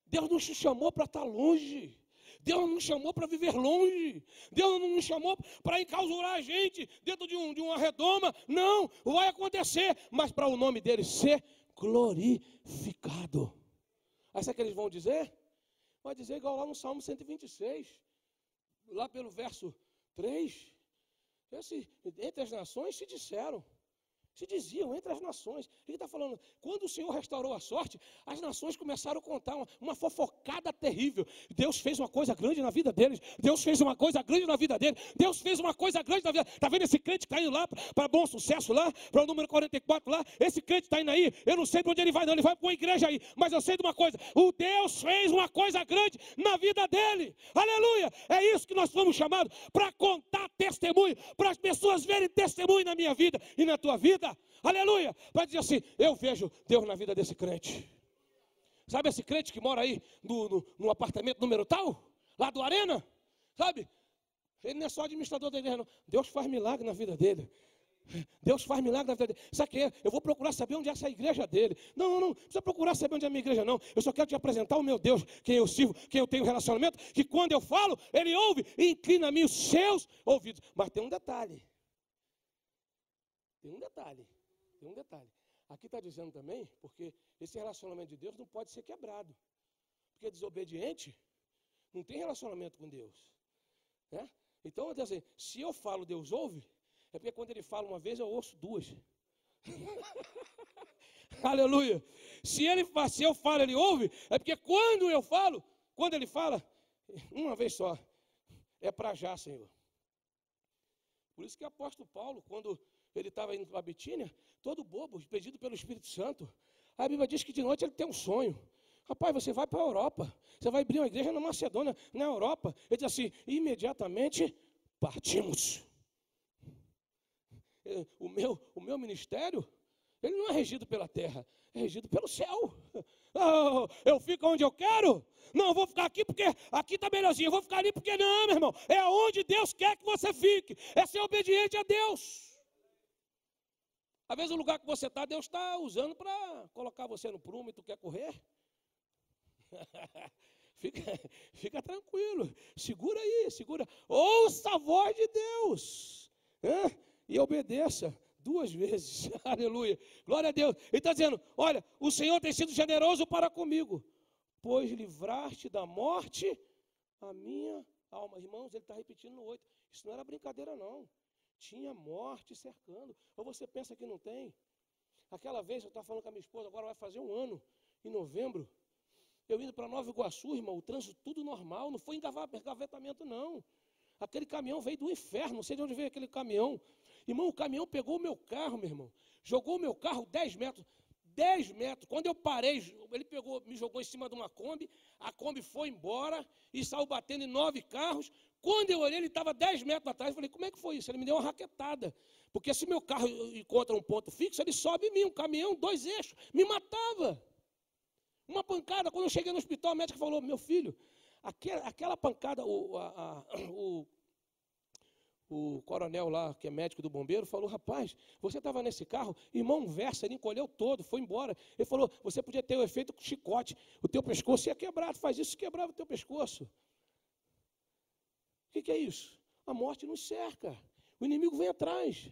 Deus não te chamou para estar longe. Deus não nos chamou para viver longe. Deus não nos chamou para encausurar a gente dentro de, um, de uma redoma. Não, vai acontecer, mas para o nome dele ser glorificado. Aí sabe o que eles vão dizer? Vai dizer igual lá no Salmo 126, lá pelo verso 3. Esse, entre as nações se disseram, se diziam entre as nações. Ele está falando, quando o Senhor restaurou a sorte, as nações começaram a contar uma, uma, fofocada terrível. Deus fez uma coisa grande na vida deles. Deus fez uma coisa grande na vida deles. Deus fez uma coisa grande na vida. Está vendo esse crente que está indo lá para bom sucesso lá, para o número 44 lá? Esse crente está indo aí. Eu não sei para onde ele vai, não. Ele vai para uma igreja aí. Mas eu sei de uma coisa: o Deus fez uma coisa grande na vida dele. Aleluia! É isso que nós fomos chamados para contar testemunho, para as pessoas verem testemunho na minha vida e na tua vida. Aleluia. Para dizer assim: eu vejo Deus na vida desse crente. Sabe esse crente que mora aí no, no, no apartamento número tal? Lá do Arena? Sabe? Ele não é só administrador da igreja, não. Deus faz milagre na vida dele. Deus faz milagre na vida dele. Sabe o que é? Eu vou procurar saber onde é essa igreja dele. Não, não, não. Precisa procurar saber onde é a minha igreja, não. Eu só quero te apresentar o meu Deus, quem eu sirvo, quem eu tenho relacionamento, que quando eu falo, ele ouve e inclina a mim os seus ouvidos. Mas tem um detalhe. Tem um detalhe, tem um detalhe. Aqui está dizendo também, porque esse relacionamento de Deus não pode ser quebrado. Porque desobediente não tem relacionamento com Deus. Né? Então, assim, se eu falo, Deus ouve, é porque quando ele fala uma vez, eu ouço duas. Aleluia. Se, ele, se eu falo, ele ouve, é porque quando eu falo, quando ele fala, uma vez só, é para já, Senhor. Por isso que o apóstolo Paulo, quando ele estava indo para a Bitínia, todo bobo, pedido pelo Espírito Santo. A Bíblia diz que de noite ele tem um sonho. Rapaz, você vai para a Europa, você vai abrir uma igreja na Macedônia, na Europa. Ele diz assim: imediatamente partimos. O meu, o meu ministério, ele não é regido pela terra, é regido pelo céu. Oh, eu fico onde eu quero? Não, eu vou ficar aqui porque aqui está melhorzinho. Eu vou ficar ali porque não, meu irmão. É onde Deus quer que você fique. É ser obediente a Deus. Às vezes o lugar que você está, Deus está usando para colocar você no prumo e tu quer correr. fica, fica tranquilo, segura aí, segura. Ouça a voz de Deus e obedeça duas vezes. Aleluia. Glória a Deus. Ele está dizendo: Olha, o Senhor tem sido generoso para comigo, pois livraste da morte a minha alma. Irmãos, ele está repetindo no 8. Isso não era brincadeira, não. Tinha morte cercando. Ou você pensa que não tem? Aquela vez eu estava falando com a minha esposa, agora vai fazer um ano, em novembro. Eu indo para Nova Iguaçu, irmão, o trânsito tudo normal, não foi engavetamento, não. Aquele caminhão veio do inferno, não sei de onde veio aquele caminhão. Irmão, o caminhão pegou o meu carro, meu irmão. Jogou o meu carro 10 metros. 10 metros. Quando eu parei, ele pegou, me jogou em cima de uma Kombi. A Kombi foi embora e saiu batendo em nove carros. Quando eu olhei, ele estava 10 metros atrás. Eu falei, como é que foi isso? Ele me deu uma raquetada. Porque se meu carro encontra um ponto fixo, ele sobe em mim, um caminhão, dois eixos. Me matava. Uma pancada. Quando eu cheguei no hospital, a médica falou: Meu filho, Aquela, aquela pancada, o, a, a, o, o coronel lá, que é médico do bombeiro, falou: Rapaz, você estava nesse carro, irmão, versa, ele encolheu todo, foi embora. Ele falou: Você podia ter o efeito com chicote, o teu pescoço ia quebrar. faz isso, quebrava o teu pescoço. Que, que é isso? A morte nos cerca, o inimigo vem atrás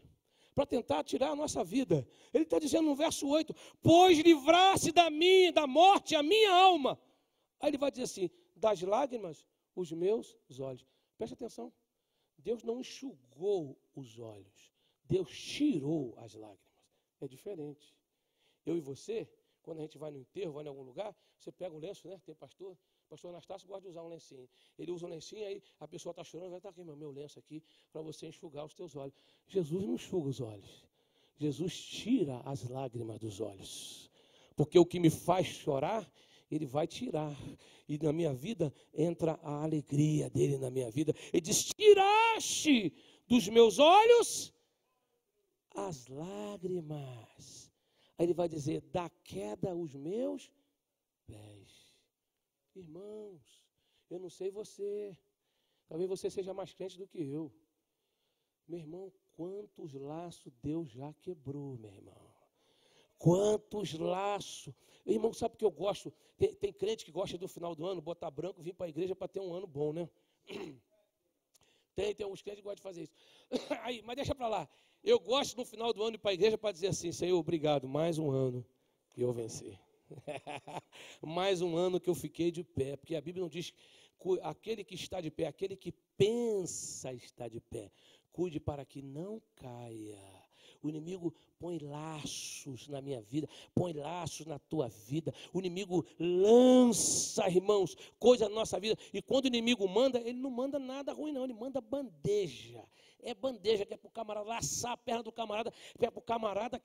para tentar tirar a nossa vida. Ele está dizendo no verso 8: Pois livrar-se da minha, da morte, a minha alma. Aí ele vai dizer assim: Das lágrimas, os meus olhos. Preste atenção. Deus não enxugou os olhos, Deus tirou as lágrimas. É diferente. Eu e você, quando a gente vai no enterro, vai em algum lugar, você pega um lenço, né? Tem pastor, pastor Anastácio gosta de usar um lencinho. Ele usa um lencinho, aí a pessoa está chorando, vai estar tá aqui, meu, meu lenço aqui, para você enxugar os teus olhos. Jesus não enxuga os olhos. Jesus tira as lágrimas dos olhos. Porque o que me faz chorar ele vai tirar. E na minha vida entra a alegria dele na minha vida. Ele diz: Tiraste dos meus olhos as lágrimas. Aí ele vai dizer: Da queda os meus pés. Irmãos, eu não sei você. Talvez você seja mais crente do que eu. Meu irmão, quantos laços Deus já quebrou, meu irmão. Quantos laços. Irmão, sabe o que eu gosto? Tem, tem crente que gosta do final do ano, botar branco, vir para a igreja para ter um ano bom, né? Tem, tem alguns crentes que gostam de fazer isso. Aí, mas deixa para lá. Eu gosto no final do ano ir para a igreja para dizer assim: Senhor, obrigado, mais um ano que eu venci. mais um ano que eu fiquei de pé. Porque a Bíblia não diz aquele que está de pé, aquele que pensa estar de pé. Cuide para que não caia. O inimigo põe laços na minha vida, põe laços na tua vida. O inimigo lança, irmãos, coisa na nossa vida. E quando o inimigo manda, ele não manda nada ruim, não, ele manda bandeja. É bandeja que é para o camarada laçar a perna do camarada, que é para o camarada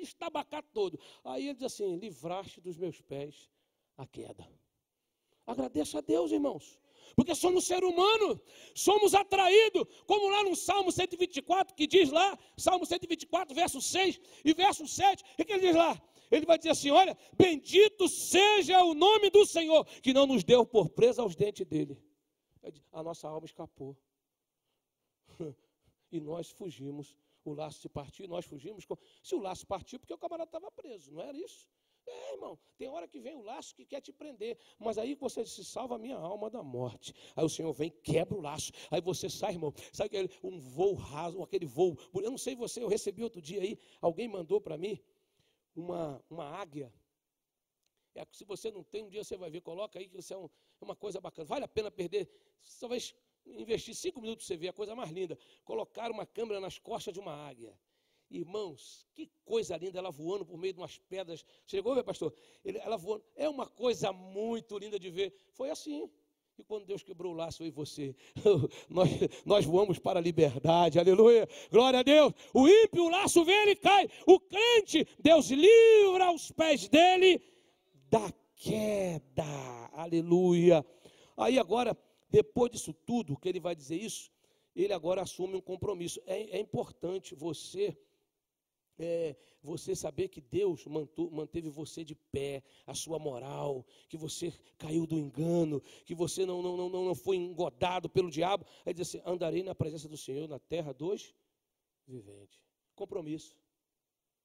estabacar todo. Aí ele diz assim: livraste dos meus pés a queda. Agradeço a Deus, irmãos. Porque somos ser humano, somos atraídos, como lá no Salmo 124, que diz lá, Salmo 124, verso 6 e verso 7, o que ele diz lá? Ele vai dizer assim: Olha, bendito seja o nome do Senhor, que não nos deu por presa aos dentes dele. A nossa alma escapou. E nós fugimos. O laço se partiu nós fugimos. Se o laço partiu, porque o camarada estava preso, não era isso? É, irmão, tem hora que vem o laço que quer te prender, mas aí você se salva a minha alma da morte. Aí o Senhor vem, quebra o laço, aí você sai, irmão, sabe aquele, um voo raso, aquele voo, eu não sei você, eu recebi outro dia aí, alguém mandou para mim uma, uma águia. É, se você não tem, um dia você vai ver, coloca aí que isso é um, uma coisa bacana. Vale a pena perder, talvez investir cinco minutos você ver a coisa mais linda. Colocar uma câmera nas costas de uma águia. Irmãos, que coisa linda, ela voando por meio de umas pedras. Chegou ver, pastor? ela voando. É uma coisa muito linda de ver. Foi assim. E quando Deus quebrou o laço, eu e você, nós, nós voamos para a liberdade, aleluia, glória a Deus. O ímpio, o laço vem, ele cai. O crente, Deus livra os pés dele da queda, aleluia. Aí agora, depois disso tudo, que ele vai dizer isso, ele agora assume um compromisso. É, é importante você é, você saber que Deus manteve você de pé, a sua moral, que você caiu do engano, que você não, não, não, não foi engodado pelo diabo. Aí diz assim: andarei na presença do Senhor na terra dos viventes. Compromisso.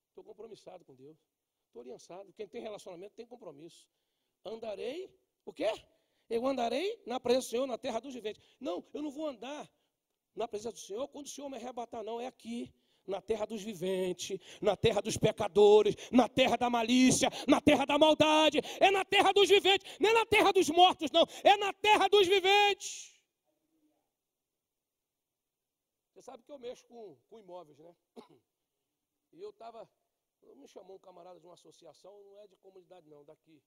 Estou compromissado com Deus. Estou aliançado. Quem tem relacionamento tem compromisso. Andarei, o quê? Eu andarei na presença do Senhor na terra dos viventes. Não, eu não vou andar na presença do Senhor quando o Senhor me arrebatar, não. É aqui na terra dos viventes, na terra dos pecadores, na terra da malícia, na terra da maldade, é na terra dos viventes, não é na terra dos mortos, não, é na terra dos viventes. Você sabe que eu mexo com, com imóveis, né? E eu estava, me chamou um camarada de uma associação, não é de comunidade não, daqui.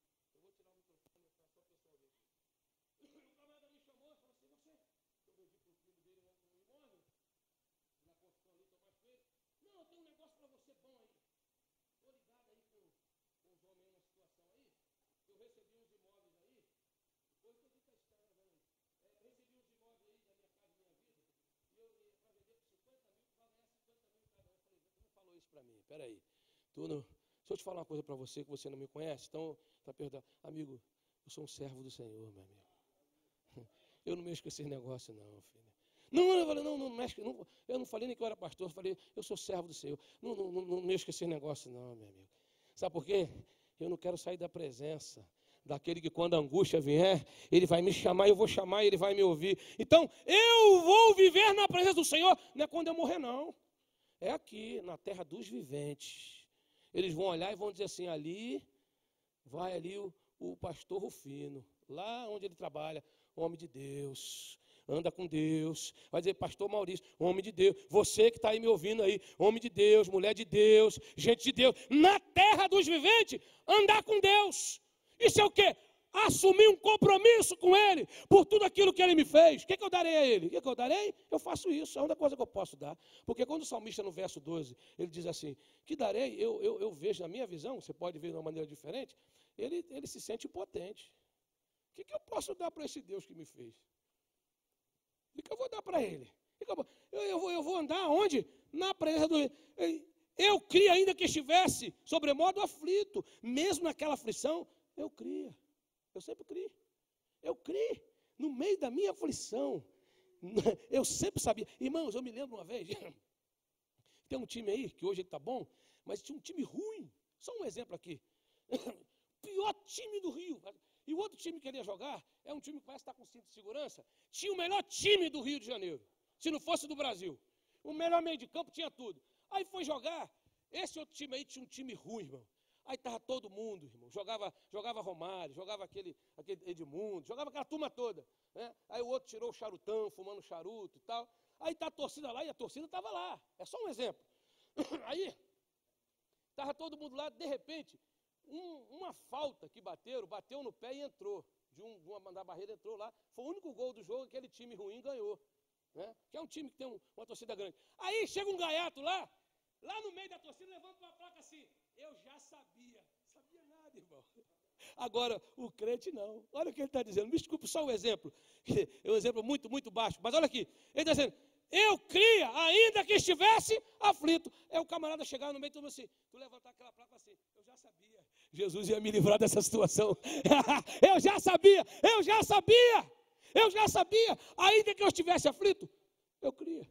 Para mim. Peraí. Tu não... Deixa eu te falar uma coisa para você que você não me conhece. Então, tá perdoado. Amigo, eu sou um servo do Senhor, meu amigo. Eu não mexo com esse negócio, não, filho. Não, eu falei, não, não mexe, não, eu não falei nem que eu era pastor, eu falei, eu sou servo do Senhor. Não, não, não, não mexo com esse negócio, não, meu amigo. Sabe por quê? Eu não quero sair da presença daquele que quando a angústia vier, ele vai me chamar, eu vou chamar, ele vai me ouvir. Então, eu vou viver na presença do Senhor, não é quando eu morrer, não. É aqui, na terra dos viventes. Eles vão olhar e vão dizer assim: ali vai ali o, o pastor Rufino, lá onde ele trabalha, homem de Deus, anda com Deus. Vai dizer, pastor Maurício, homem de Deus. Você que está aí me ouvindo aí, homem de Deus, mulher de Deus, gente de Deus. Na terra dos viventes, andar com Deus. Isso é o quê? Assumir um compromisso com Ele por tudo aquilo que Ele me fez. O que, que eu darei a Ele? O que, que eu darei? Eu faço isso. É a única coisa que eu posso dar. Porque quando o salmista, no verso 12, ele diz assim: Que darei? Eu, eu, eu vejo na minha visão, você pode ver de uma maneira diferente, ele, ele se sente impotente. O que, que eu posso dar para esse Deus que me fez? O que eu vou dar para Ele? Eu, eu, vou, eu vou andar onde? Na presença do. Eu cria ainda que estivesse sobremodo aflito, mesmo naquela aflição, eu cria. Eu sempre criei. Eu criei. No meio da minha aflição. Eu sempre sabia. Irmãos, eu me lembro uma vez. Tem um time aí, que hoje está bom, mas tinha um time ruim. Só um exemplo aqui. Pior time do Rio. E o outro time que ele ia jogar é um time que parece estar com cinto de segurança. Tinha o melhor time do Rio de Janeiro. Se não fosse do Brasil. O melhor meio de campo tinha tudo. Aí foi jogar. Esse outro time aí tinha um time ruim, irmão. Aí estava todo mundo, irmão. Jogava, jogava Romário, jogava aquele, aquele Edmundo, jogava aquela turma toda. Né? Aí o outro tirou o charutão, fumando charuto e tal. Aí está a torcida lá e a torcida estava lá. É só um exemplo. Aí, estava todo mundo lá, de repente, um, uma falta que bateram, bateu no pé e entrou. De, um, de uma da barreira entrou lá. Foi o único gol do jogo que aquele time ruim ganhou. Né? Que é um time que tem um, uma torcida grande. Aí chega um gaiato lá, lá no meio da torcida, levanta uma placa assim. Eu já sabia. Sabia nada, irmão. Agora, o crente não. Olha o que ele está dizendo. Me desculpe, só um exemplo. É um exemplo muito, muito baixo. Mas olha aqui. Ele está dizendo: Eu cria, ainda que estivesse aflito. É o camarada chegar no meio todo assim. Tu levantar aquela placa assim. Eu já sabia. Jesus ia me livrar dessa situação. eu já sabia. Eu já sabia. Eu já sabia. Ainda que eu estivesse aflito, eu cria.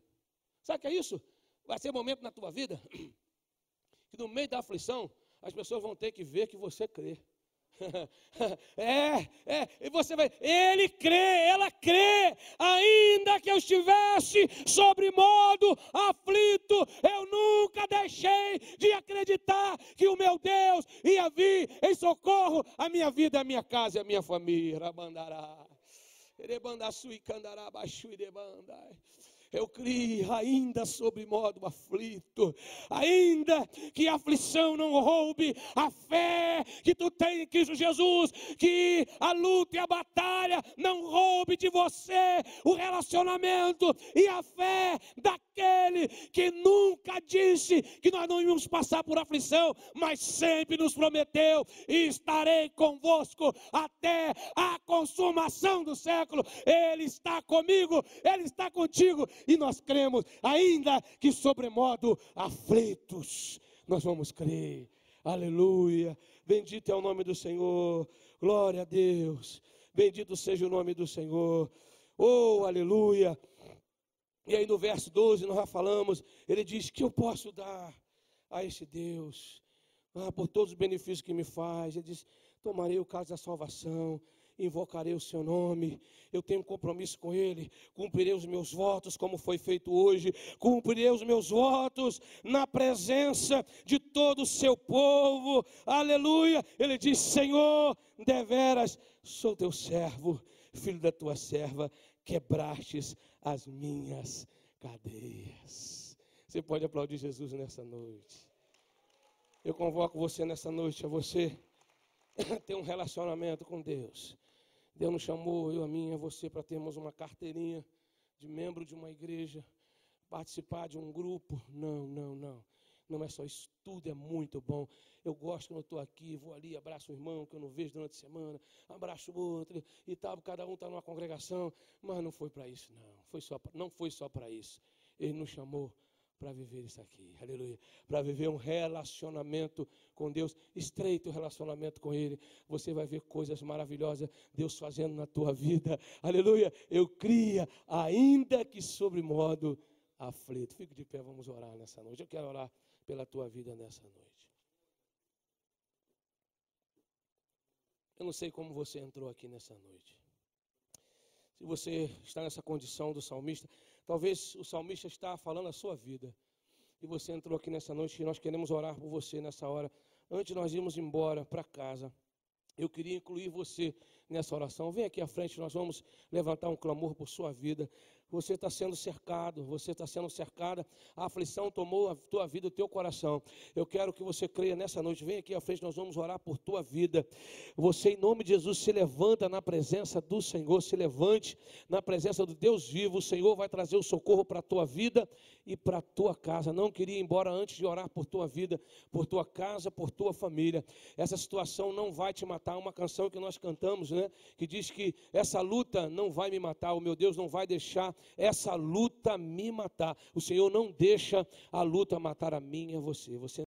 Sabe o que é isso? Vai ser momento na tua vida que no meio da aflição as pessoas vão ter que ver que você crê. é, é, e você vai, ele crê, ela crê, ainda que eu estivesse sobre modo aflito, eu nunca deixei de acreditar que o meu Deus ia vir em socorro à minha vida, à minha casa e à minha família. Bandará. Erebanda sui candará, baixo e eu criei ainda sobre modo aflito, ainda que a aflição não roube a fé que tu tem em Cristo Jesus, que a luta e a batalha não roube de você o relacionamento e a fé daquele que nunca disse que nós não íamos passar por aflição, mas sempre nos prometeu: estarei convosco até a consumação do século. Ele está comigo, ele está contigo e nós cremos, ainda que sobremodo aflitos, nós vamos crer. Aleluia. Bendito é o nome do Senhor. Glória a Deus. Bendito seja o nome do Senhor. Oh, aleluia. E aí no verso 12 nós já falamos, ele diz que eu posso dar a esse Deus, ah, por todos os benefícios que me faz. Ele diz: tomarei o caso da salvação, invocarei o seu nome, eu tenho um compromisso com ele, cumprirei os meus votos, como foi feito hoje, cumprirei os meus votos na presença de todo o seu povo, aleluia. Ele diz: Senhor, deveras sou teu servo, filho da tua serva, quebrastes as minhas cadeias. Você pode aplaudir Jesus nessa noite. Eu convoco você nessa noite, a você ter um relacionamento com Deus. Deus nos chamou, eu, a mim, a você, para termos uma carteirinha de membro de uma igreja, participar de um grupo. Não, não, não. Não é só isso, tudo é muito bom. Eu gosto quando eu estou aqui, vou ali, abraço um irmão que eu não vejo durante a semana, abraço outro e tal, cada um está numa congregação, mas não foi para isso, não. Foi só pra, não foi só para isso. Ele nos chamou para viver isso aqui, aleluia. Para viver um relacionamento com Deus, estreito relacionamento com Ele. Você vai ver coisas maravilhosas Deus fazendo na tua vida, aleluia. Eu cria, ainda que sobre modo aflito. Fique de pé, vamos orar nessa noite. Eu quero orar pela tua vida nessa noite. Eu não sei como você entrou aqui nessa noite. Se você está nessa condição do salmista, talvez o salmista está falando a sua vida. E você entrou aqui nessa noite e nós queremos orar por você nessa hora. Antes nós irmos embora para casa, eu queria incluir você nessa oração. Vem aqui à frente, nós vamos levantar um clamor por sua vida. Você está sendo cercado, você está sendo cercada. A aflição tomou a tua vida, o teu coração. Eu quero que você creia nessa noite. Vem aqui à frente, nós vamos orar por tua vida. Você, em nome de Jesus, se levanta na presença do Senhor, se levante na presença do Deus vivo. O Senhor vai trazer o socorro para a tua vida e para a tua casa. Não queria ir embora antes de orar por tua vida, por tua casa, por tua família. Essa situação não vai te matar. Uma canção que nós cantamos, né? Que diz que essa luta não vai me matar, o meu Deus não vai deixar essa luta me matar. O Senhor não deixa a luta matar a mim e a você. Você